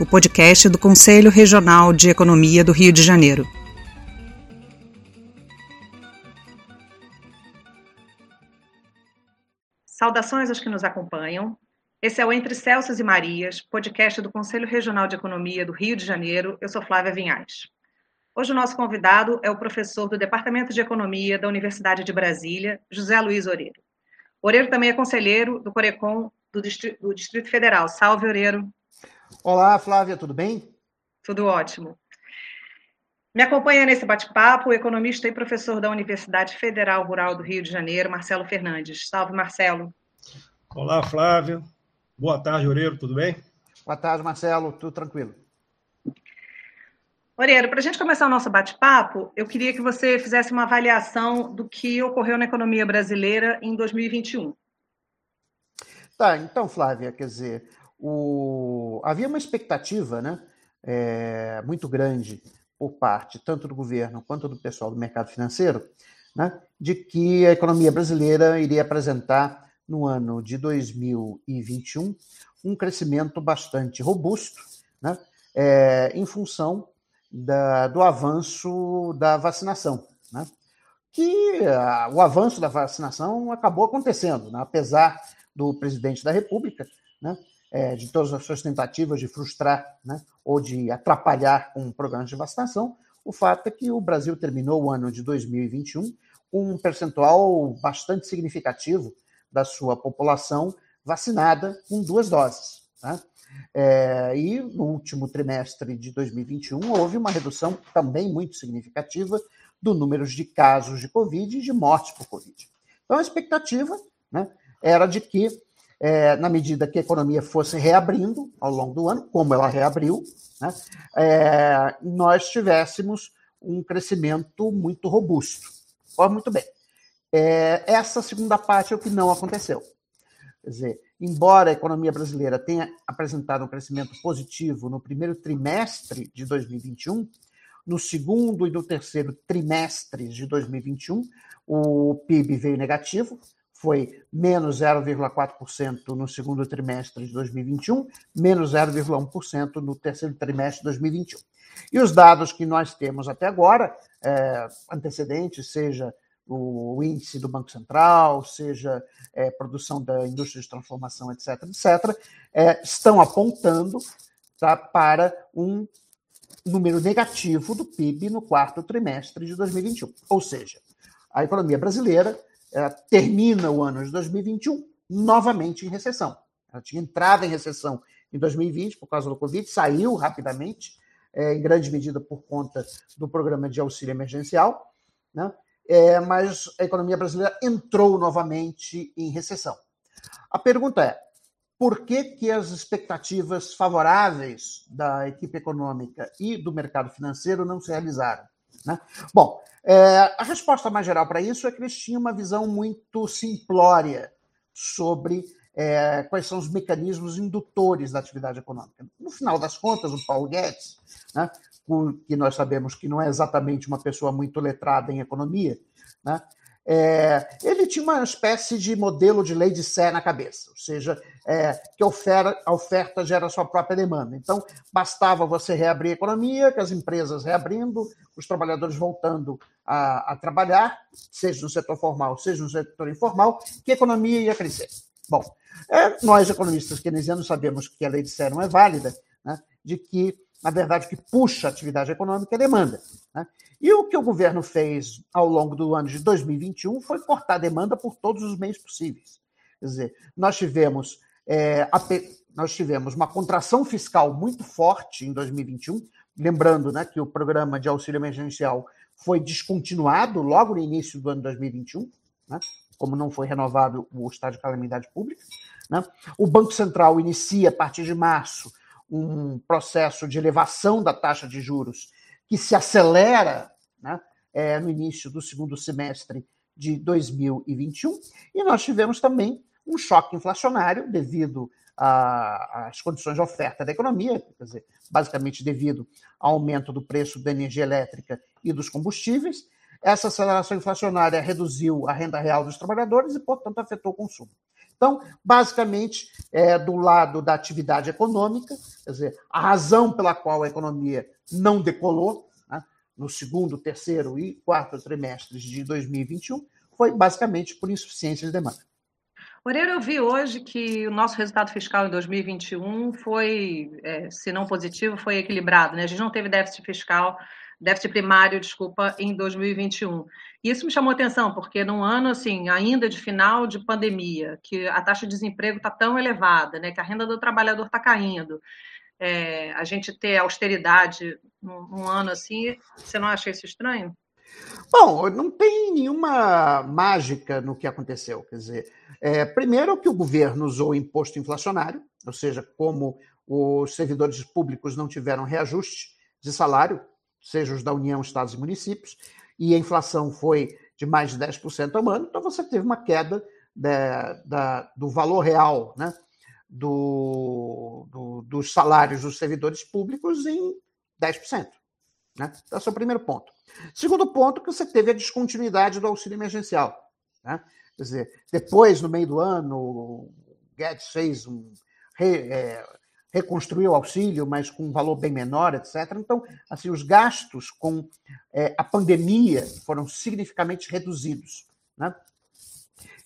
o podcast do Conselho Regional de Economia do Rio de Janeiro. Saudações aos que nos acompanham. Esse é o Entre Celsos e Marias, podcast do Conselho Regional de Economia do Rio de Janeiro. Eu sou Flávia Vinhais. Hoje o nosso convidado é o professor do Departamento de Economia da Universidade de Brasília, José Luiz Oreiro. Oreiro também é conselheiro do Corecon do Distrito, do Distrito Federal. Salve, Oreiro. Olá, Flávia, tudo bem? Tudo ótimo. Me acompanha nesse bate-papo o economista e professor da Universidade Federal Rural do Rio de Janeiro, Marcelo Fernandes. Salve, Marcelo. Olá, Flávia. Boa tarde, Oreiro, tudo bem? Boa tarde, Marcelo, tudo tranquilo. Oreiro, para a gente começar o nosso bate-papo, eu queria que você fizesse uma avaliação do que ocorreu na economia brasileira em 2021. Tá, então, Flávia, quer dizer, o... havia uma expectativa né, é, muito grande por parte tanto do governo quanto do pessoal do mercado financeiro, né, de que a economia brasileira iria apresentar no ano de 2021 um crescimento bastante robusto, né, é, em função da, do avanço da vacinação, né, que a, o avanço da vacinação acabou acontecendo, né, apesar do presidente da República, né, é, de todas as suas tentativas de frustrar né, ou de atrapalhar com programas de vacinação, o fato é que o Brasil terminou o ano de 2021 com um percentual bastante significativo da sua população vacinada com duas doses. Né? É, e no último trimestre de 2021 houve uma redução também muito significativa do número de casos de Covid e de mortes por Covid. Então a expectativa né, era de que é, na medida que a economia fosse reabrindo ao longo do ano, como ela reabriu, né, é, nós tivéssemos um crescimento muito robusto. Olha, muito bem. É, essa segunda parte é o que não aconteceu. Quer dizer, embora a economia brasileira tenha apresentado um crescimento positivo no primeiro trimestre de 2021, no segundo e no terceiro trimestres de 2021, o PIB veio negativo, foi menos 0,4% no segundo trimestre de 2021, menos 0,1% no terceiro trimestre de 2021. E os dados que nós temos até agora, é, antecedentes, seja o índice do Banco Central, seja é, produção da indústria de transformação, etc., etc., é, estão apontando tá, para um número negativo do PIB no quarto trimestre de 2021. Ou seja, a economia brasileira termina o ano de 2021 novamente em recessão. Ela tinha entrado em recessão em 2020 por causa do Covid, saiu rapidamente, é, em grande medida por conta do programa de auxílio emergencial, né? É, mas a economia brasileira entrou novamente em recessão. A pergunta é: por que, que as expectativas favoráveis da equipe econômica e do mercado financeiro não se realizaram? Né? Bom, é, a resposta mais geral para isso é que eles tinham uma visão muito simplória sobre é, quais são os mecanismos indutores da atividade econômica. No final das contas, o Paulo Guedes, né, que nós sabemos que não é exatamente uma pessoa muito letrada em economia, né, é, ele tinha uma espécie de modelo de lei de Sé na cabeça, ou seja, é, que oferta, a oferta gera sua própria demanda. Então, bastava você reabrir a economia, que as empresas reabrindo, os trabalhadores voltando a, a trabalhar, seja no setor formal, seja no setor informal, que a economia ia crescer. Bom, é, nós, economistas keynesianos, sabemos que a lei de Sé não é válida, né, de que, na verdade, que puxa a atividade econômica é a demanda. Né? E o que o governo fez ao longo do ano de 2021 foi cortar a demanda por todos os meios possíveis. Quer dizer, nós tivemos, é, nós tivemos uma contração fiscal muito forte em 2021, lembrando né, que o programa de auxílio emergencial foi descontinuado logo no início do ano 2021, né, como não foi renovado o estado de calamidade pública. Né? O Banco Central inicia, a partir de março, um processo de elevação da taxa de juros que se acelera né, é, no início do segundo semestre de 2021, e nós tivemos também um choque inflacionário devido às condições de oferta da economia, quer dizer, basicamente devido ao aumento do preço da energia elétrica e dos combustíveis. Essa aceleração inflacionária reduziu a renda real dos trabalhadores e, portanto, afetou o consumo. Então, basicamente, é, do lado da atividade econômica, quer dizer, a razão pela qual a economia não decolou né, no segundo, terceiro e quarto trimestres de 2021 foi basicamente por insuficiência de demanda. Moreira, eu vi hoje que o nosso resultado fiscal em 2021 foi, é, se não positivo, foi equilibrado. Né? A gente não teve déficit fiscal, déficit primário, desculpa, em 2021. E isso me chamou atenção, porque num ano assim, ainda de final de pandemia, que a taxa de desemprego está tão elevada, né? que a renda do trabalhador está caindo, é, a gente ter austeridade num, num ano assim, você não acha isso estranho? Bom, não tem nenhuma mágica no que aconteceu. Quer dizer, é, primeiro que o governo usou o imposto inflacionário, ou seja, como os servidores públicos não tiveram reajuste de salário, seja os da União, estados e municípios, e a inflação foi de mais de 10% ao ano, então você teve uma queda da, da, do valor real né, do, do, dos salários dos servidores públicos em 10%. Né? Então, esse é o primeiro ponto. Segundo ponto, que você teve a descontinuidade do auxílio emergencial. Né? Quer dizer, depois, no meio do ano, o Guedes fez um. Re, é, reconstruiu o auxílio, mas com um valor bem menor, etc. Então, assim, os gastos com é, a pandemia foram significativamente reduzidos. Né?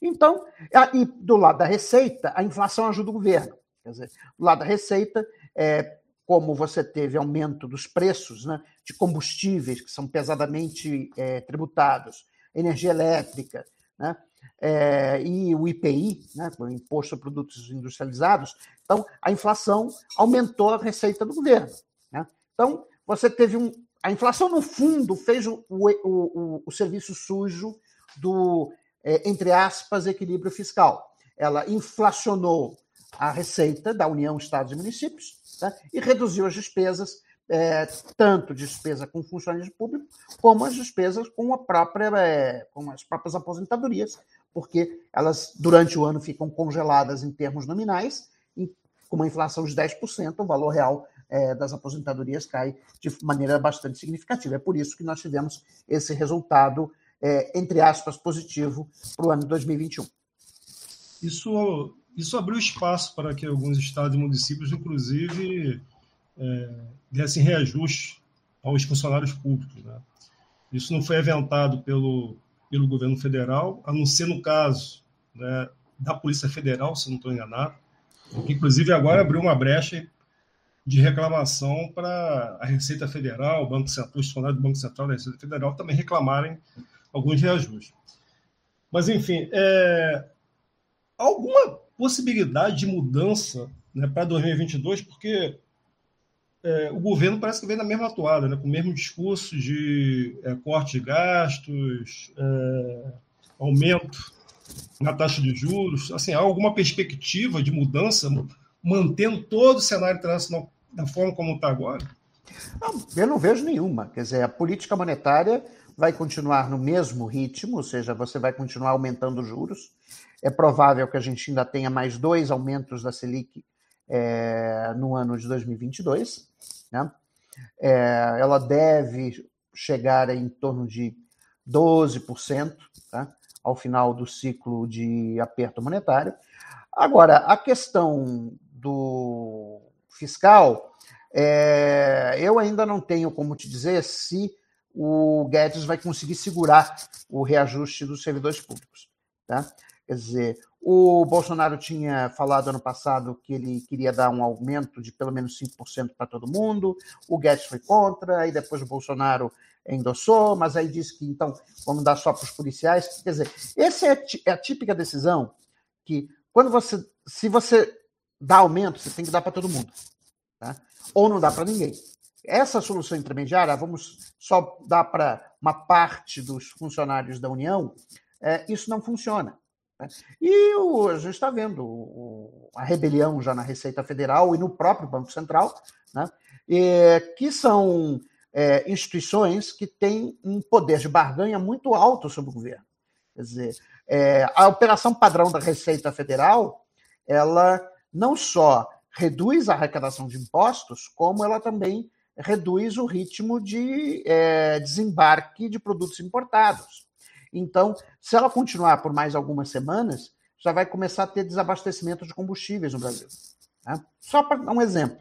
Então, e do lado da receita, a inflação ajuda o governo. Quer dizer, do lado da receita, é, como você teve aumento dos preços né, de combustíveis, que são pesadamente é, tributados, energia elétrica, né, é, e o IPI, né, o Imposto sobre Produtos Industrializados, então a inflação aumentou a receita do governo. Né? Então, você teve um. A inflação, no fundo, fez o, o, o, o serviço sujo do, é, entre aspas, equilíbrio fiscal. Ela inflacionou a receita da União, Estados e Municípios, tá? e reduziu as despesas, é, tanto despesa com funcionários públicos, como as despesas com, a própria, é, com as próprias aposentadorias, porque elas, durante o ano, ficam congeladas em termos nominais, e com uma inflação de 10%, o valor real é, das aposentadorias cai de maneira bastante significativa. É por isso que nós tivemos esse resultado, é, entre aspas, positivo para o ano 2021. Isso isso abriu espaço para que alguns estados e municípios, inclusive, é, dessem reajuste aos funcionários públicos. Né? Isso não foi aventado pelo, pelo governo federal, a não ser no caso né, da Polícia Federal, se não estou enganado, que inclusive agora abriu uma brecha de reclamação para a Receita Federal, o Banco Central, os funcionários do Banco Central da Receita Federal também reclamarem alguns reajustes. Mas, enfim, é, alguma possibilidade de mudança né, para 2022, porque é, o governo parece que vem na mesma atuada, né, com o mesmo discurso de é, corte de gastos, é, aumento na taxa de juros. Assim, há alguma perspectiva de mudança, mantendo todo o cenário internacional da forma como está agora? Não, eu não vejo nenhuma. Quer dizer, a política monetária vai continuar no mesmo ritmo, ou seja, você vai continuar aumentando os juros. É provável que a gente ainda tenha mais dois aumentos da Selic é, no ano de 2022. Né? É, ela deve chegar em torno de 12% tá? ao final do ciclo de aperto monetário. Agora, a questão do fiscal, é, eu ainda não tenho como te dizer se o Guedes vai conseguir segurar o reajuste dos servidores públicos. Tá? Quer dizer, o Bolsonaro tinha falado ano passado que ele queria dar um aumento de pelo menos 5% para todo mundo, o Guedes foi contra, aí depois o Bolsonaro endossou, mas aí disse que então vamos dar só para os policiais. Quer dizer, essa é, é a típica decisão que, quando você, se você dá aumento, você tem que dar para todo mundo, tá? ou não dá para ninguém. Essa solução intermediária, vamos só dar para uma parte dos funcionários da União, é, isso não funciona. Né? E a gente está vendo a rebelião já na Receita Federal e no próprio Banco Central, né? E, que são é, instituições que têm um poder de barganha muito alto sobre o governo. Quer dizer, é, a operação padrão da Receita Federal, ela não só reduz a arrecadação de impostos, como ela também reduz o ritmo de é, desembarque de produtos importados. Então, se ela continuar por mais algumas semanas, já vai começar a ter desabastecimento de combustíveis no Brasil. Né? Só para dar um exemplo.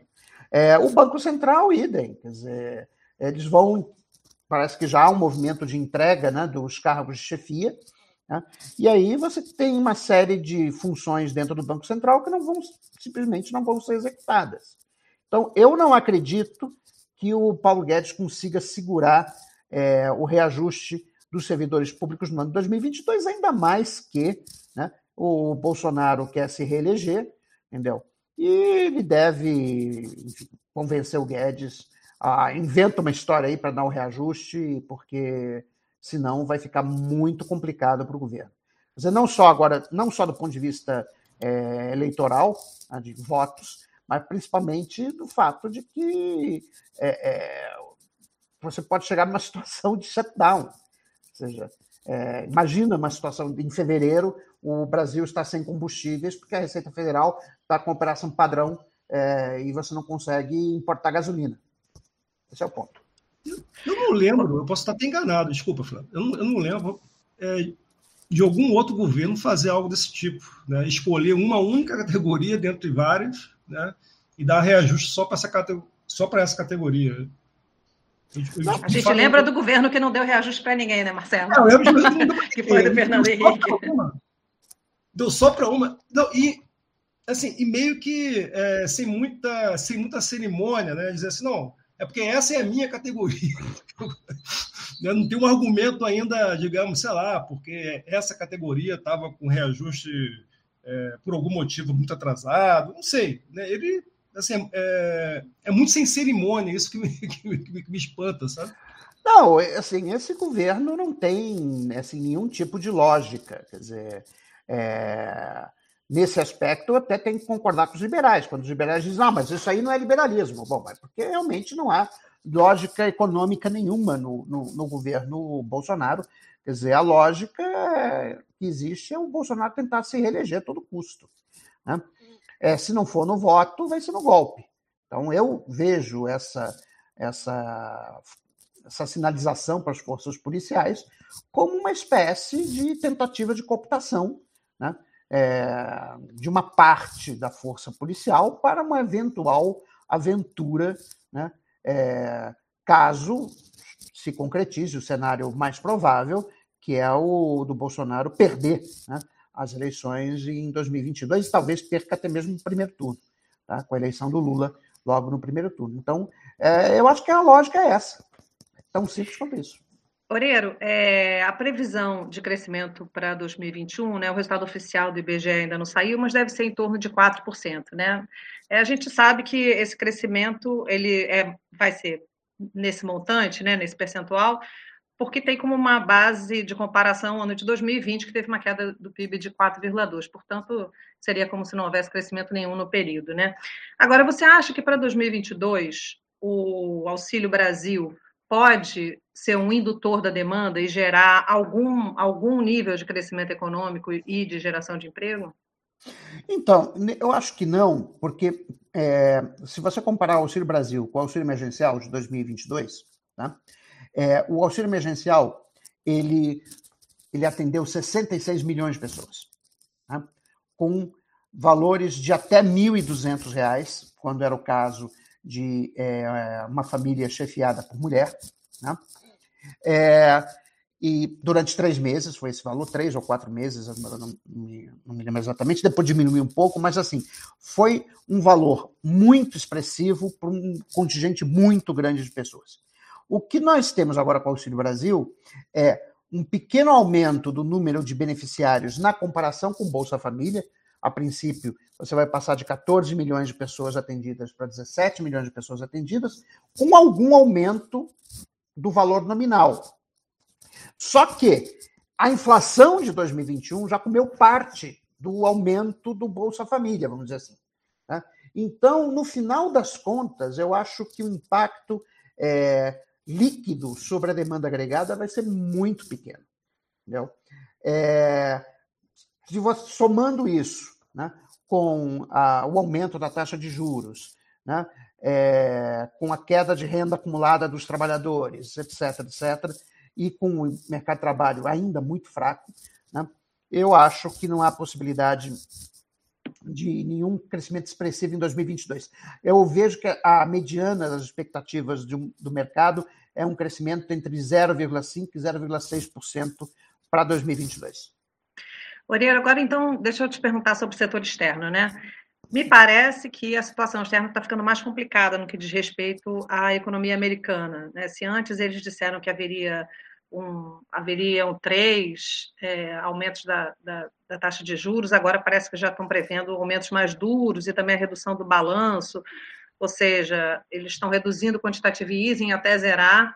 É, o Banco Central, idem. Quer dizer, eles vão. Parece que já há um movimento de entrega né, dos cargos de chefia. Né? E aí você tem uma série de funções dentro do Banco Central que não vão simplesmente não vão ser executadas. Então, eu não acredito que o Paulo Guedes consiga segurar é, o reajuste dos servidores públicos no ano de 2022, ainda mais que né, o Bolsonaro quer se reeleger, entendeu? E ele deve convencer o Guedes a inventa uma história aí para dar um reajuste, porque senão vai ficar muito complicado para o governo. Quer dizer, não só agora, não só do ponto de vista é, eleitoral, né, de votos, mas principalmente do fato de que é, é, você pode chegar numa situação de shutdown. Ou seja, é, imagina uma situação em fevereiro, o Brasil está sem combustíveis porque a Receita Federal está com operação padrão é, e você não consegue importar gasolina. Esse é o ponto. Eu não lembro, eu posso estar até enganado, desculpa, Flávio. Eu eu não lembro é, de algum outro governo fazer algo desse tipo, né? escolher uma única categoria dentro de várias, né? e dar reajuste só para essa, só essa categoria. Não, a gente lembra do governo que não deu reajuste para ninguém, né, Marcelo? Não, eu lembro que foi do Fernando Henrique. Deu só para uma. Não, e assim, e meio que é, sem muita sem muita cerimônia, né? Dizer assim, não, é porque essa é a minha categoria. Eu não tenho um argumento ainda, digamos, sei lá, porque essa categoria estava com reajuste é, por algum motivo muito atrasado, não sei. Né? Ele assim, é, é, muito sem cerimônia, isso que me, que me, que me espanta, sabe? Não, assim, esse governo não tem assim, nenhum tipo de lógica. Quer dizer, é, nesse aspecto, eu até tenho que concordar com os liberais, quando os liberais dizem, não, mas isso aí não é liberalismo. Bom, mas porque realmente não há lógica econômica nenhuma no, no, no governo Bolsonaro. Quer dizer, a lógica que existe é o Bolsonaro tentar se reeleger a todo custo. Né? É, se não for no voto, vai ser no golpe. Então, eu vejo essa, essa, essa sinalização para as forças policiais como uma espécie de tentativa de cooptação né? é, de uma parte da força policial para uma eventual aventura, né, é, caso se concretize o cenário mais provável, que é o do Bolsonaro perder né, as eleições em 2022 e talvez perca até mesmo no primeiro turno, tá, com a eleição do Lula logo no primeiro turno. Então, é, eu acho que a lógica é essa. É tão simples quanto isso. Oreiro, é, a previsão de crescimento para 2021, né, o resultado oficial do IBGE ainda não saiu, mas deve ser em torno de 4%. Né? É, a gente sabe que esse crescimento ele é, vai ser nesse montante, né, nesse percentual, porque tem como uma base de comparação o ano de 2020, que teve uma queda do PIB de 4,2%. Portanto, seria como se não houvesse crescimento nenhum no período. Né? Agora, você acha que para 2022 o Auxílio Brasil pode ser um indutor da demanda e gerar algum, algum nível de crescimento econômico e de geração de emprego? Então, eu acho que não, porque é, se você comparar o Auxílio Brasil com o Auxílio Emergencial de 2022, tá? É, o Auxílio Emergencial ele, ele atendeu 66 milhões de pessoas, tá? com valores de até R$ 1.200, quando era o caso de é, uma família chefiada por mulher. Né? É, e durante três meses, foi esse valor, três ou quatro meses, não, me, não me lembro exatamente, depois diminuiu um pouco, mas assim, foi um valor muito expressivo para um contingente muito grande de pessoas. O que nós temos agora com o Auxílio Brasil é um pequeno aumento do número de beneficiários na comparação com Bolsa Família, a princípio, você vai passar de 14 milhões de pessoas atendidas para 17 milhões de pessoas atendidas, com algum aumento do valor nominal. Só que a inflação de 2021 já comeu parte do aumento do Bolsa Família, vamos dizer assim. Tá? Então, no final das contas, eu acho que o impacto é, líquido sobre a demanda agregada vai ser muito pequeno. Entendeu? É, se você, somando isso né, com a, o aumento da taxa de juros, né, é, com a queda de renda acumulada dos trabalhadores, etc., etc., e com o mercado de trabalho ainda muito fraco, né, eu acho que não há possibilidade de nenhum crescimento expressivo em 2022. Eu vejo que a mediana das expectativas um, do mercado é um crescimento entre 0,5% e 0,6% para 2022. Orieiro, agora então, deixa eu te perguntar sobre o setor externo, né? Me parece que a situação externa está ficando mais complicada no que diz respeito à economia americana. Né? Se antes eles disseram que haveria um, haveriam três é, aumentos da, da, da, taxa de juros, agora parece que já estão prevendo aumentos mais duros e também a redução do balanço, ou seja, eles estão reduzindo o quantitative easing até zerar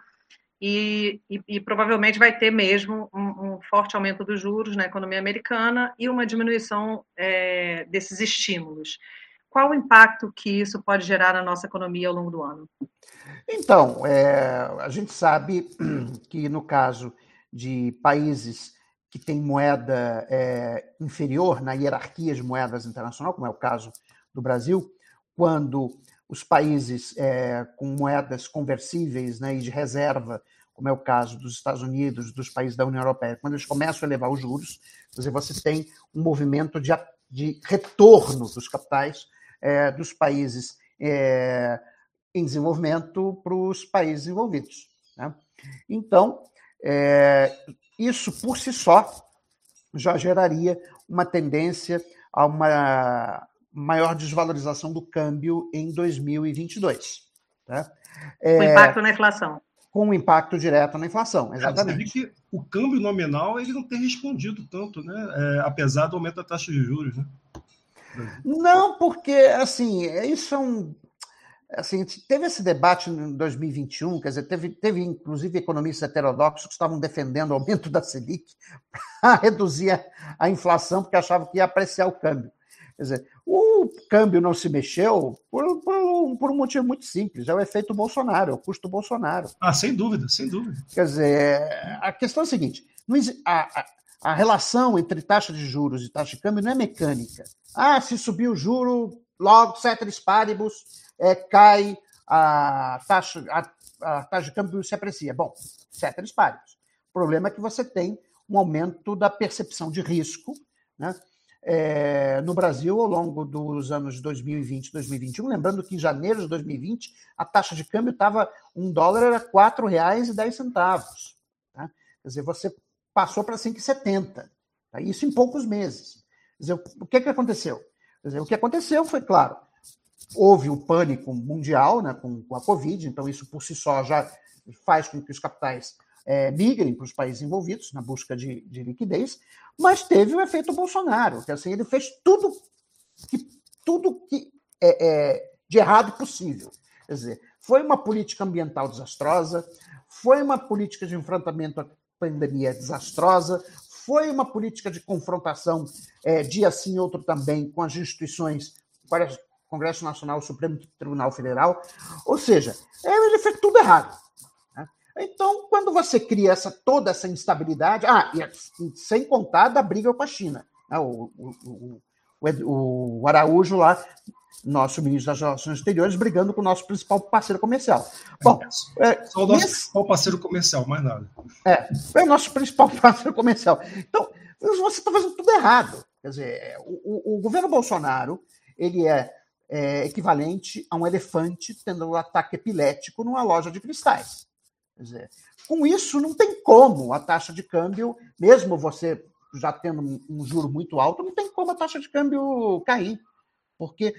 e, e, e provavelmente vai ter mesmo um, um, forte aumento dos juros na economia americana e uma diminuição é, desses estímulos. Qual o impacto que isso pode gerar na nossa economia ao longo do ano? Então, é, a gente sabe que no caso de países que têm moeda é, inferior na hierarquia de moedas internacional, como é o caso do Brasil, quando os países é, com moedas conversíveis né, e de reserva, como é o caso dos Estados Unidos, dos países da União Europeia, quando eles começam a elevar os juros, você tem um movimento de, de retorno dos capitais é, dos países é, em desenvolvimento para os países envolvidos. Né? Então, é, isso por si só já geraria uma tendência a uma maior desvalorização do câmbio em 2022. Tá? É, com impacto na inflação. Com impacto direto na inflação, é, exatamente. É, que o câmbio nominal ele não tem respondido tanto, né? É, apesar do aumento da taxa de juros, né? Não, porque assim, isso é um assim, teve esse debate em 2021, quer dizer, teve, teve inclusive economistas heterodoxos que estavam defendendo o aumento da Selic para reduzir a, a, inflação, porque achavam que ia apreciar o câmbio. Quer dizer, o câmbio não se mexeu por, por, por um motivo muito simples, é o efeito Bolsonaro, é o custo Bolsonaro. Ah, sem dúvida, sem dúvida. Quer dizer, a questão é a seguinte, a, a, a relação entre taxa de juros e taxa de câmbio não é mecânica. Ah, se subir o juro, logo, ceteris paribus, é, cai a taxa, a, a taxa de câmbio se aprecia. Bom, ceteris paribus. O problema é que você tem um aumento da percepção de risco, né? É, no Brasil ao longo dos anos 2020 e 2021. Lembrando que em janeiro de 2020 a taxa de câmbio estava, um dólar era R$ 4,10. Tá? Quer dizer, você passou para 5,70. Tá? Isso em poucos meses. Dizer, o que, que aconteceu? Dizer, o que aconteceu foi, claro, houve o pânico mundial né, com, com, a Covid, então isso por si só já faz com que os capitais é, migrem para os países envolvidos na busca de, de, liquidez, mas teve o efeito Bolsonaro, que assim, ele fez tudo que, tudo que é, é de errado possível. Quer dizer, foi uma política ambiental desastrosa, foi uma política de enfrentamento pandemia desastrosa, foi uma política de confrontação, é, dia sim, outro também, com as instituições, Congresso Nacional, Supremo Tribunal Federal. Ou seja, ele fez tudo errado. Né? Então, quando você cria essa, toda essa instabilidade, ah, e sem contar da briga com a China. Né? O, o, o Araújo lá nosso ministro das Relações Exteriores brigando com o nosso principal parceiro comercial. Bom, é, só o nosso principal parceiro comercial, mais nada. É, é o nosso principal parceiro comercial. Então, você está fazendo tudo errado. Quer dizer, o, o, o governo Bolsonaro ele é, é, equivalente a um elefante tendo um ataque epilético numa loja de cristais. Quer dizer, com isso, não tem como a taxa de câmbio, mesmo você já tendo um, juro muito alto, não tem como a taxa de câmbio cair. Porque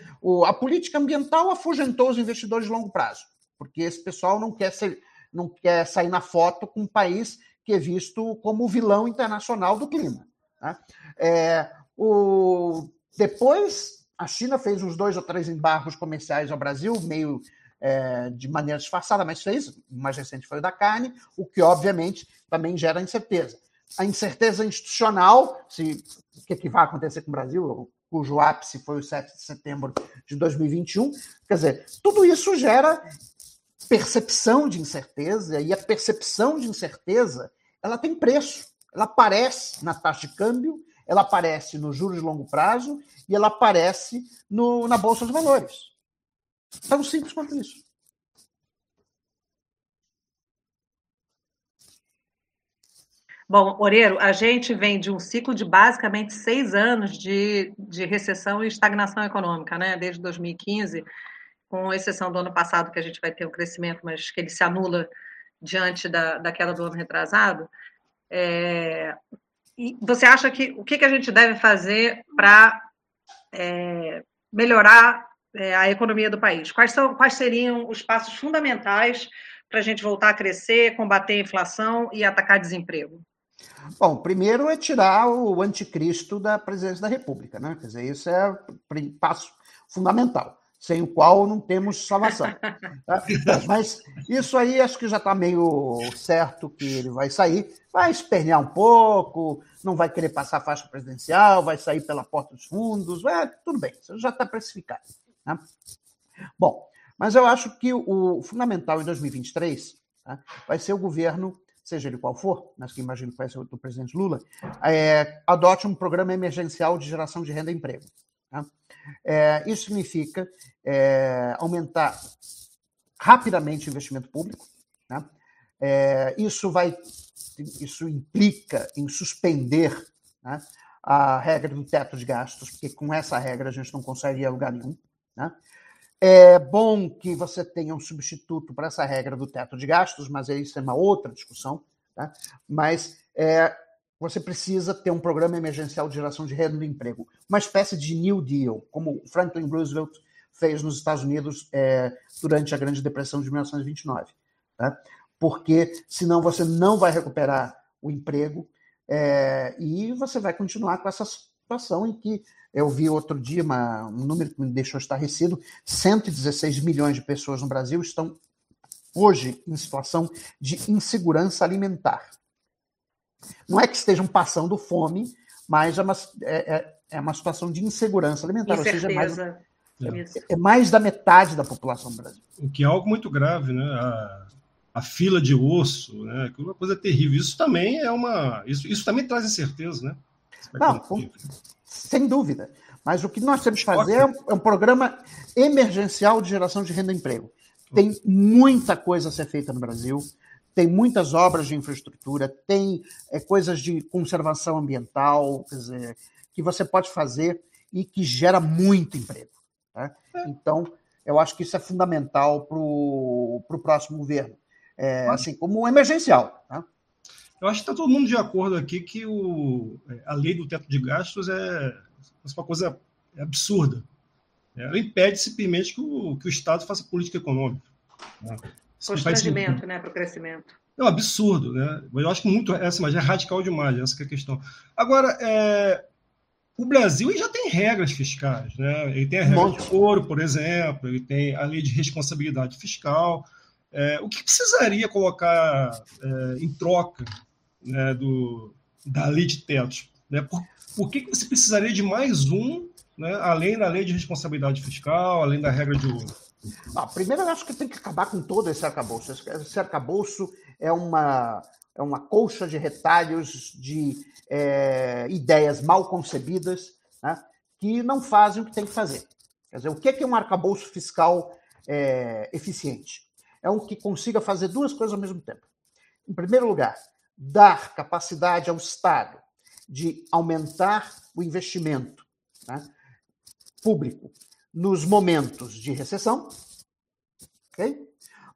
a política ambiental afugentou os investidores de longo prazo, porque esse pessoal não quer, ser, não quer sair na foto com um país que é visto como o vilão internacional do clima. Né? É, o, depois, a China fez uns dois ou três embargos comerciais ao Brasil, meio é, de maneira disfarçada, mas fez. O mais recente foi o da carne, o que, obviamente, também gera incerteza. A incerteza institucional, se, o que, é que vai acontecer com o Brasil, cujo ápice foi o 7 de setembro de 2021. Quer dizer, tudo isso gera percepção de incerteza, e a percepção de incerteza ela tem preço. Ela aparece na taxa de câmbio, ela aparece no juros de longo prazo e ela aparece no, na Bolsa de Valores. Tão simples quanto isso. Bom, Oreiro, a gente vem de um ciclo de basicamente seis anos de, de recessão e estagnação econômica, né? Desde 2015, com exceção do ano passado, que a gente vai ter um crescimento, mas que ele se anula diante da, da queda do ano retrasado. É, e você acha que o que, que a gente deve fazer para é, melhorar é, a economia do país? Quais, são, quais seriam os passos fundamentais para a gente voltar a crescer, combater a inflação e atacar desemprego? Bom, primeiro é tirar o anticristo da presidência da República, né? Quer dizer, isso é o passo fundamental, sem o qual não temos salvação. Tá? Mas isso aí acho que já está meio certo que ele vai sair, vai espernear um pouco, não vai querer passar a faixa presidencial, vai sair pela porta dos fundos, é, tudo bem, isso já está precificado. Né? Bom, mas eu acho que o fundamental em 2023 tá, vai ser o governo seja ele qual for, mas que imagino que vai ser o do presidente Lula, é, adote um programa emergencial de geração de renda e emprego. Tá? É, isso significa é, aumentar rapidamente o investimento público. Tá? É, isso vai, isso implica em suspender né, a regra do teto de gastos, porque com essa regra a gente não consegue ir a lugar nenhum. Né? É bom que você tenha um substituto para essa regra do teto de gastos, mas isso é uma outra discussão. Tá? Mas é, você precisa ter um programa emergencial de geração de renda e emprego, uma espécie de New Deal, como Franklin Roosevelt fez nos Estados Unidos é, durante a Grande Depressão de 1929. Tá? Porque senão você não vai recuperar o emprego é, e você vai continuar com essa situação em que eu vi outro dia uma, um número que me deixou estarrecido: 116 milhões de pessoas no Brasil estão hoje em situação de insegurança alimentar. Não é que estejam passando fome, mas é uma, é, é, é uma situação de insegurança alimentar. Ou seja, é mais, é, é, mais da metade da população do Brasil. O que é algo muito grave, né? A, a fila de osso, né? Que é uma coisa terrível. Isso também é uma. Isso, isso também traz incerteza, né? Não, sem dúvida. Mas o que nós temos que fazer é um, é um programa emergencial de geração de renda e emprego. Tem muita coisa a ser feita no Brasil, tem muitas obras de infraestrutura, tem é, coisas de conservação ambiental, quer dizer, que você pode fazer e que gera muito emprego. Tá? Então, eu acho que isso é fundamental para o próximo governo, é, assim como emergencial. Tá? Eu acho que está todo mundo de acordo aqui que o, a lei do teto de gastos é uma coisa absurda. Ela impede simplesmente que o, que o Estado faça política econômica. Né? Constrangimento né, para o crescimento. É um absurdo, né? Eu acho que muito essa, mas é radical demais, essa é a questão. Agora, é, o Brasil já tem regras fiscais, né? Ele tem a regra de ouro, por exemplo, ele tem a lei de responsabilidade fiscal. É, o que precisaria colocar é, em troca né, do, da lei de tetos? Né? Por, por que, que você precisaria de mais um, né, além da lei de responsabilidade fiscal, além da regra de ouro? Ah, primeiro, eu acho que tem que acabar com todo esse arcabouço. Esse arcabouço é uma, é uma colcha de retalhos de é, ideias mal concebidas né, que não fazem o que tem que fazer. Quer dizer, o que é um arcabouço fiscal é, eficiente? É um que consiga fazer duas coisas ao mesmo tempo. Em primeiro lugar, dar capacidade ao Estado de aumentar o investimento né, público nos momentos de recessão, okay?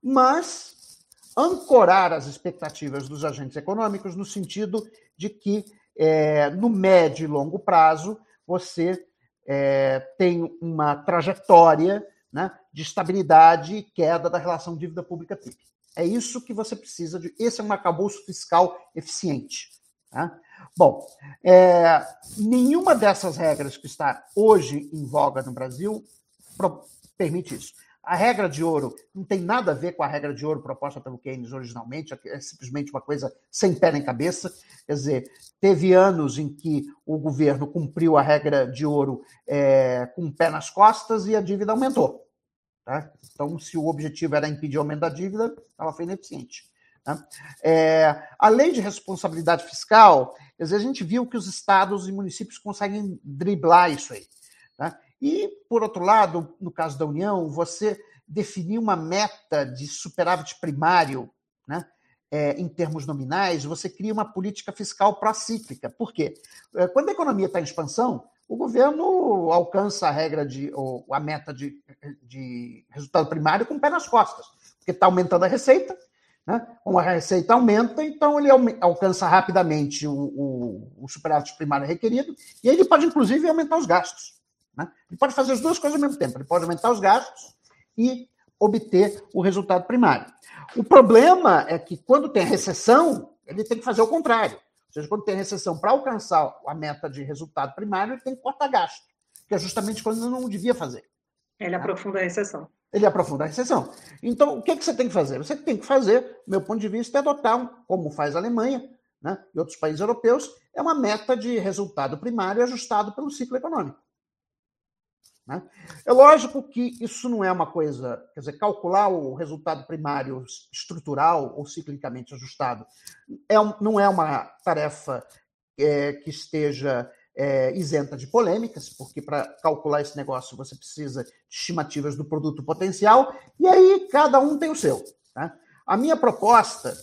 mas ancorar as expectativas dos agentes econômicos no sentido de que, é, no médio e longo prazo, você é, tem uma trajetória né, de estabilidade e queda da relação dívida pública-PIB. É isso que você precisa de. Esse é um arcabouço fiscal eficiente. Tá? Bom, é, nenhuma dessas regras que está hoje em voga no Brasil permite isso. A regra de ouro não tem nada a ver com a regra de ouro proposta pelo Keynes originalmente, é simplesmente uma coisa sem pé nem cabeça. Quer dizer, teve anos em que o governo cumpriu a regra de ouro é, com o pé nas costas e a dívida aumentou. Tá? Então, se o objetivo era impedir o aumento da dívida, ela foi ineficiente. Tá? É, a lei de responsabilidade fiscal, quer dizer, a gente viu que os estados e municípios conseguem driblar isso aí. Tá? E, por outro lado, no caso da União, você definir uma meta de superávit primário, né, é, em termos nominais, você cria uma política fiscal pró-cíclica. Por quê? É, quando a economia está em expansão, o governo alcança a regra de, ou a meta de, de resultado primário com o pé nas costas, porque está aumentando a receita, né? Como a receita aumenta, então ele alcança rapidamente o, o, o superávit primário requerido, e aí ele pode, inclusive, aumentar os gastos. Né? Ele pode fazer as duas coisas ao mesmo tempo. Ele pode aumentar os gastos e obter o resultado primário. O problema é que quando tem recessão, ele tem que fazer o contrário. Ou seja, quando tem recessão, para alcançar a meta de resultado primário, ele tem que cortar gasto, que é justamente quando ele não devia fazer. Ele aprofunda a recessão. Ele aprofunda a recessão. Então, o que, é que você tem que fazer? Você tem que fazer, do meu ponto de vista, é adotar, um, como faz a Alemanha né, e outros países europeus, é uma meta de resultado primário ajustado pelo ciclo econômico. Né? É lógico que isso não é uma coisa, quer dizer, calcular o resultado primário estrutural ou ciclicamente ajustado é não é uma tarefa é, que esteja é, isenta de polêmicas, porque para calcular esse negócio você precisa de estimativas do produto potencial, e aí cada um tem o seu. Tá? A minha proposta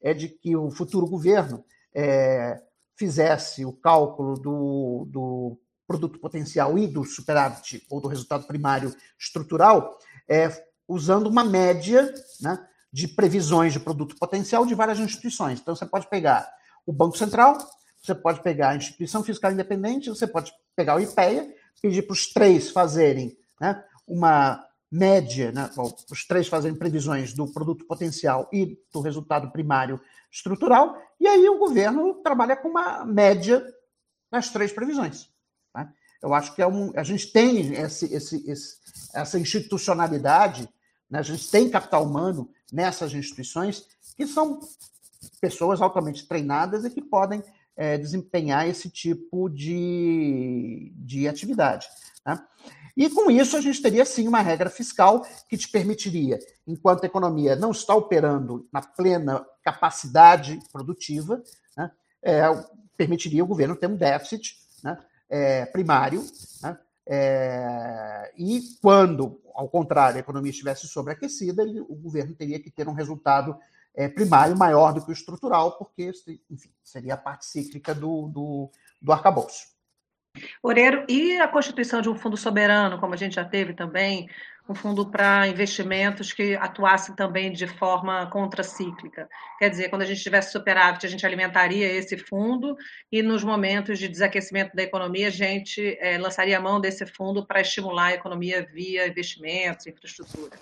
é de que o futuro governo é, fizesse o cálculo do, do produto potencial e do superávit ou do resultado primário estrutural, é, usando uma média né, de previsões de produto potencial de várias instituições. Então, você pode pegar o Banco Central, você pode pegar a Instituição Fiscal Independente, você pode pegar o IPEA, pedir para os três fazerem né, uma média, né, os três fazerem previsões do produto potencial e do resultado primário estrutural, e aí o governo trabalha com uma média das três previsões. Eu acho que é um, a gente tem esse, esse, esse, essa institucionalidade, né? a gente tem capital humano nessas instituições que são pessoas altamente treinadas e que podem é, desempenhar esse tipo de, de atividade. Né? E com isso a gente teria sim uma regra fiscal que te permitiria, enquanto a economia não está operando na plena capacidade produtiva, né? é, permitiria o governo ter um déficit né? É, primário, né? é, e quando, ao contrário, a economia estivesse sobreaquecida, ele, o governo teria que ter um resultado é, primário maior do que o estrutural, porque enfim, seria a parte cíclica do, do, do arcabouço. Oreiro, e a constituição de um fundo soberano, como a gente já teve também, um fundo para investimentos que atuasse também de forma contracíclica. Quer dizer, quando a gente tivesse superávit, a gente alimentaria esse fundo e nos momentos de desaquecimento da economia, a gente é, lançaria a mão desse fundo para estimular a economia via investimentos, infraestrutura.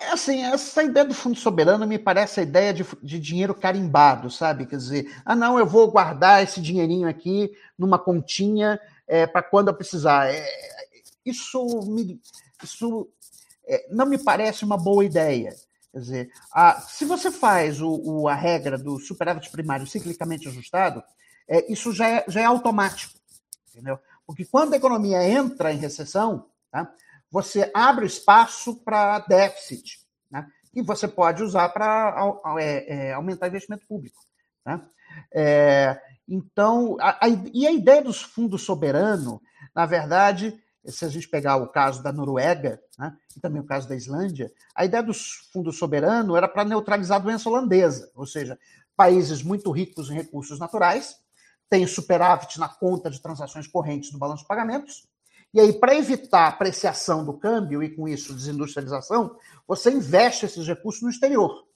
É assim, essa ideia do fundo soberano me parece a ideia de, de dinheiro carimbado, sabe? Quer dizer, ah, não, eu vou guardar esse dinheirinho aqui numa continha é, para quando eu precisar. É, isso me, isso é, não me parece uma boa ideia. Quer dizer, a, se você faz o, o, a regra do superávit primário ciclicamente ajustado, é, isso já é, já é automático, entendeu? Porque quando a economia entra em recessão, tá, você abre espaço para déficit, né, e você pode usar para é, é, aumentar investimento público. Né? É, então, a, a, e a ideia dos fundos soberano, na verdade, se a gente pegar o caso da Noruega, né, e também o caso da Islândia, a ideia do fundo soberano era para neutralizar a doença holandesa, ou seja, países muito ricos em recursos naturais, têm superávit na conta de transações correntes do balanço de pagamentos, e aí, para evitar a apreciação do câmbio e com isso desindustrialização, você investe esses recursos no exterior.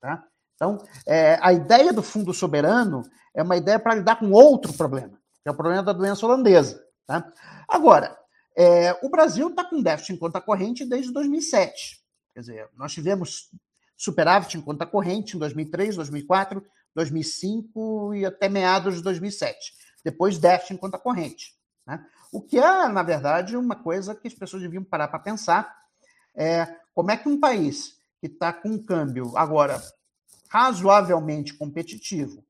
Tá? Então, é, a ideia do fundo soberano é uma ideia para lidar com outro problema, que é o problema da doença holandesa. Tá? Agora, é, o Brasil está com déficit em conta corrente desde 2007. Quer dizer, nós tivemos superávit em conta corrente em 2003, 2004, 2005 e até meados de 2007. Depois, déficit em conta corrente. Né? O que é, na verdade, uma coisa que as pessoas deviam parar para pensar. é como é que um país que está com um câmbio agora razoavelmente competitivo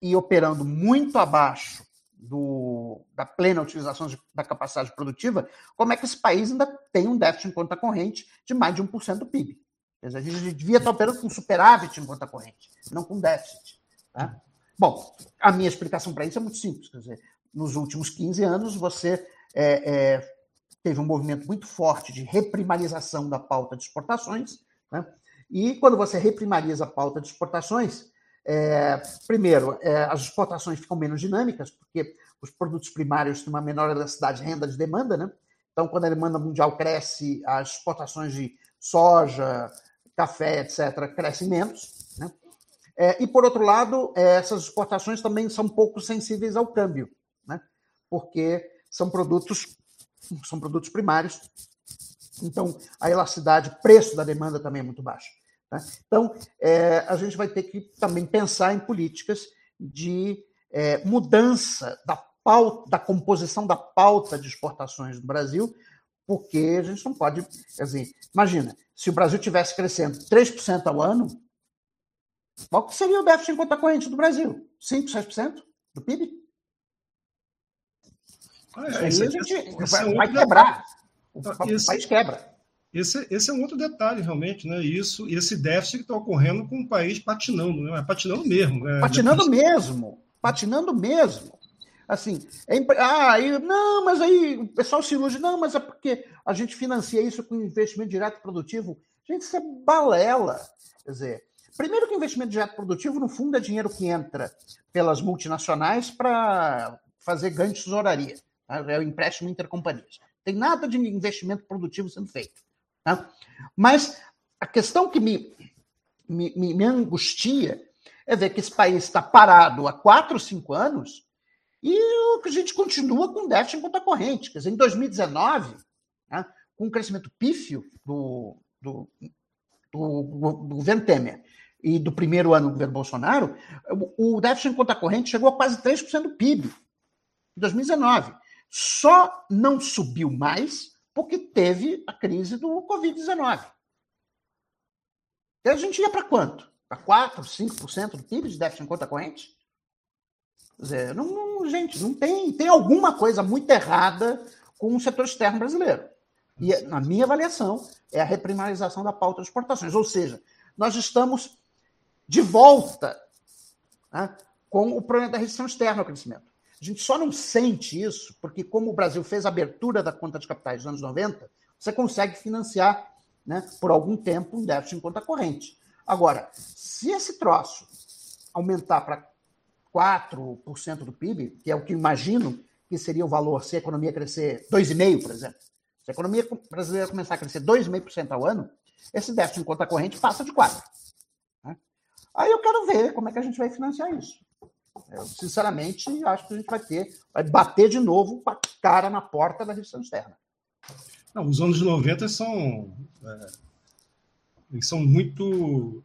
e operando muito abaixo do, da plena utilização de, da capacidade produtiva, como é que esse país ainda tem um déficit em conta corrente de mais de 1% do PIB? Quer dizer, a gente devia estar operando com superávit em conta corrente, não com déficit. Tá? Bom, a minha explicação para isso é muito simples. Quer dizer, nos últimos 15 anos, você é, é, teve um movimento muito forte de reprimarização da pauta de exportações. Né? E quando você reprimariza a pauta de exportações, é, primeiro, é, as exportações ficam menos dinâmicas, porque os produtos primários têm uma menor elasticidade de renda de demanda, né? Então, quando a demanda mundial cresce, as exportações de soja, café, etc., crescem menos. Né? É, e, por outro lado, essas exportações também são pouco sensíveis ao câmbio? Porque são produtos, são produtos primários. Então, a elasticidade, preço da demanda também é muito baixa. Né? Então, é, a gente vai ter que também pensar em políticas de é, mudança da pauta, da composição da pauta de exportações do Brasil, porque a gente não pode. Imagina, se o Brasil tivesse crescendo 3% ao ano, qual seria o déficit em conta corrente do Brasil? 5%, 6% do PIB? Ah, é, Aí a gente é vai, vai quebrar. O, o país quebra. Esse, esse é um outro detalhe, realmente, né? Isso, esse déficit que está ocorrendo com o país patinando, né? Patinando mesmo. Né? Patinando mesmo. Patinando mesmo. Assim, é, ah, aí, não, mas aí o pessoal se ilude, não, mas é porque a gente financia isso com investimento direto produtivo. Gente, isso é balela. Quer dizer, primeiro que investimento direto produtivo, no fundo, é dinheiro que entra pelas multinacionais para fazer ganho de tesouraria. Tá? É o empréstimo intercompanias. Tem nada de investimento produtivo sendo feito. Tá? Mas a questão que me, me, me angustia é ver que esse país está parado há quatro, cinco anos e a gente continua com déficit em conta corrente. Quer dizer, em 2019, né, com o crescimento pífio do, do, do, do governo Temer e do primeiro ano do governo Bolsonaro, o déficit em conta corrente chegou a quase 3% do PIB em 2019. Só não subiu mais porque teve a crise do Covid-19. E a gente ia para quanto? Para 4%, 5% do PIB de déficit em conta corrente? Quer dizer, não, não, gente, não tem, tem alguma coisa muito errada com o setor externo brasileiro. E, na minha avaliação, é a reprimarização da pauta de exportações. Ou seja, nós estamos de volta né, com o problema da restrição externa ao crescimento. A gente só não sente isso porque, como o Brasil fez a abertura da conta de capitais nos anos 90, você consegue financiar né, por algum tempo um déficit em conta corrente. Agora, se esse troço aumentar para 4% do PIB, que é o que imagino que seria o valor se a economia crescer 2,5%, por exemplo, se a economia brasileira começar a crescer 2,5% ao ano, esse déficit em conta corrente passa de 4%. Né? Aí eu quero ver como é que a gente vai financiar isso. Eu, sinceramente, acho que a gente vai ter, vai bater de novo com a cara na porta da restrição externa. Não, os anos 90 são. É, eles são muito.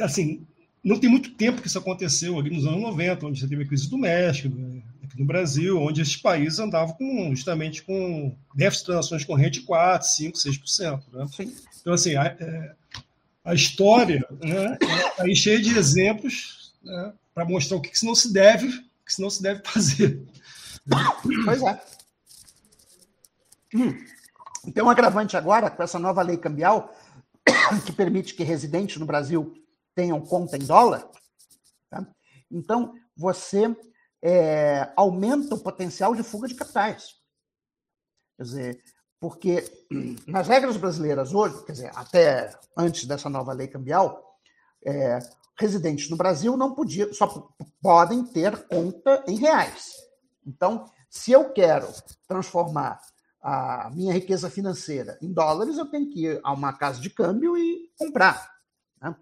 Assim, não tem muito tempo que isso aconteceu ali nos anos 90, onde você teve a crise do México, né, aqui no Brasil, onde esses países andavam com, justamente com déficit de transações correntes de 4, 5, 6%. Né? Então, assim, a, é, a história né, é aí cheia de exemplos né, para mostrar o que, que não se deve, que não se deve fazer. Pois é. Hum. Tem um agravante agora com essa nova lei cambial que permite que residentes no Brasil tenham conta em dólar. Tá? Então, você é, aumenta o potencial de fuga de capitais. Quer dizer, porque nas regras brasileiras hoje, quer dizer, até antes dessa nova lei cambial, é, residentes no Brasil não podiam, só podem ter conta em reais. Então, se eu quero transformar a minha riqueza financeira em dólares, eu tenho que ir a uma casa de câmbio e comprar. Né?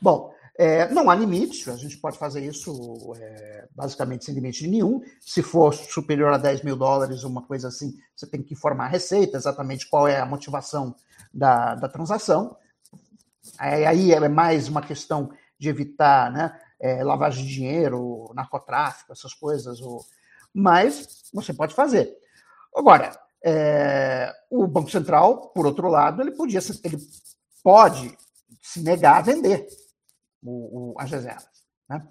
Bom, é, não há limite, a gente pode fazer isso é, basicamente sem limite nenhum. Se for superior a 10 mil dólares, uma coisa assim, você tem que informar a receita, exatamente qual é a motivação da, da transação. Aí é mais uma questão de evitar né, é, lavagem de dinheiro, narcotráfico, essas coisas. Ou... Mas você pode fazer. Agora, É, o Banco Central, por outro lado, ele podia, ele pode se negar a vender o, o, as reservas. Né?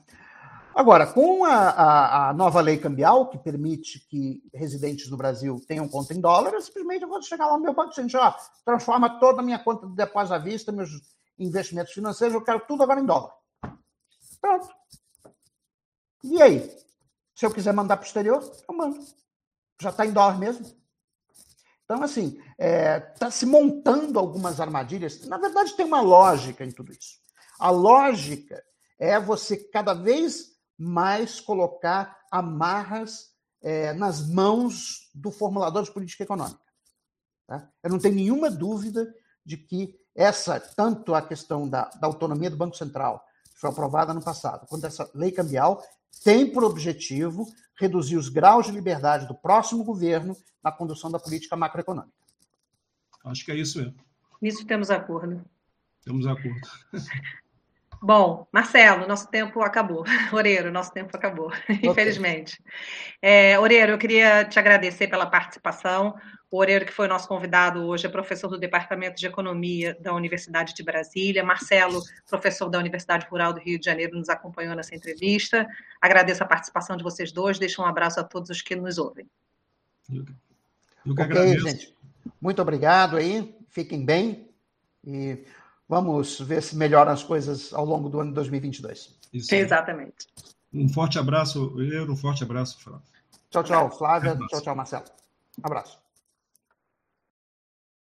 Agora, com a, a, a, nova lei cambial, que permite que residentes do Brasil tenham conta em simplesmente eu vou chegar lá no meu banco dizer, ó, transforma toda a minha conta de depósito à vista, meus investimentos financeiros, eu quero tudo agora em dólar. Pronto. E aí? Se eu quiser mandar para o exterior, eu mando. Já está em dólar mesmo. Então, assim, está é, tá se montando algumas armadilhas. Na verdade, tem uma lógica em tudo isso. A lógica é você cada vez mais colocar amarras é, nas mãos do formulador de política econômica. Tá? Eu não tenho nenhuma dúvida de que essa, tanto a questão da, da autonomia do Banco Central, que foi aprovada no passado, quanto essa lei cambial, tem por objetivo reduzir os graus de liberdade do próximo governo na condução da política macroeconômica. Acho que é isso mesmo. Nisso temos acordo. Temos acordo. Bom, Marcelo, nosso tempo acabou. Oreiro, nosso tempo acabou, okay. infelizmente. É, Oreiro, eu queria te agradecer pela participação. O Oreiro, que foi nosso convidado hoje, é professor do Departamento de Economia da Universidade de Brasília. Marcelo, professor da Universidade Rural do Rio de Janeiro, nos acompanhou nessa entrevista. Agradeço a participação de vocês dois. Deixo um abraço a todos os que nos ouvem. Eu, eu que okay, agradeço. gente. Muito obrigado aí. Fiquem bem. E Vamos ver se melhoram as coisas ao longo do ano de 2022. Isso. Exatamente. Um forte abraço, eu, um forte abraço, Flávio. Tchau, tchau, Flávia. Tchau, tchau, Marcelo. Um abraço.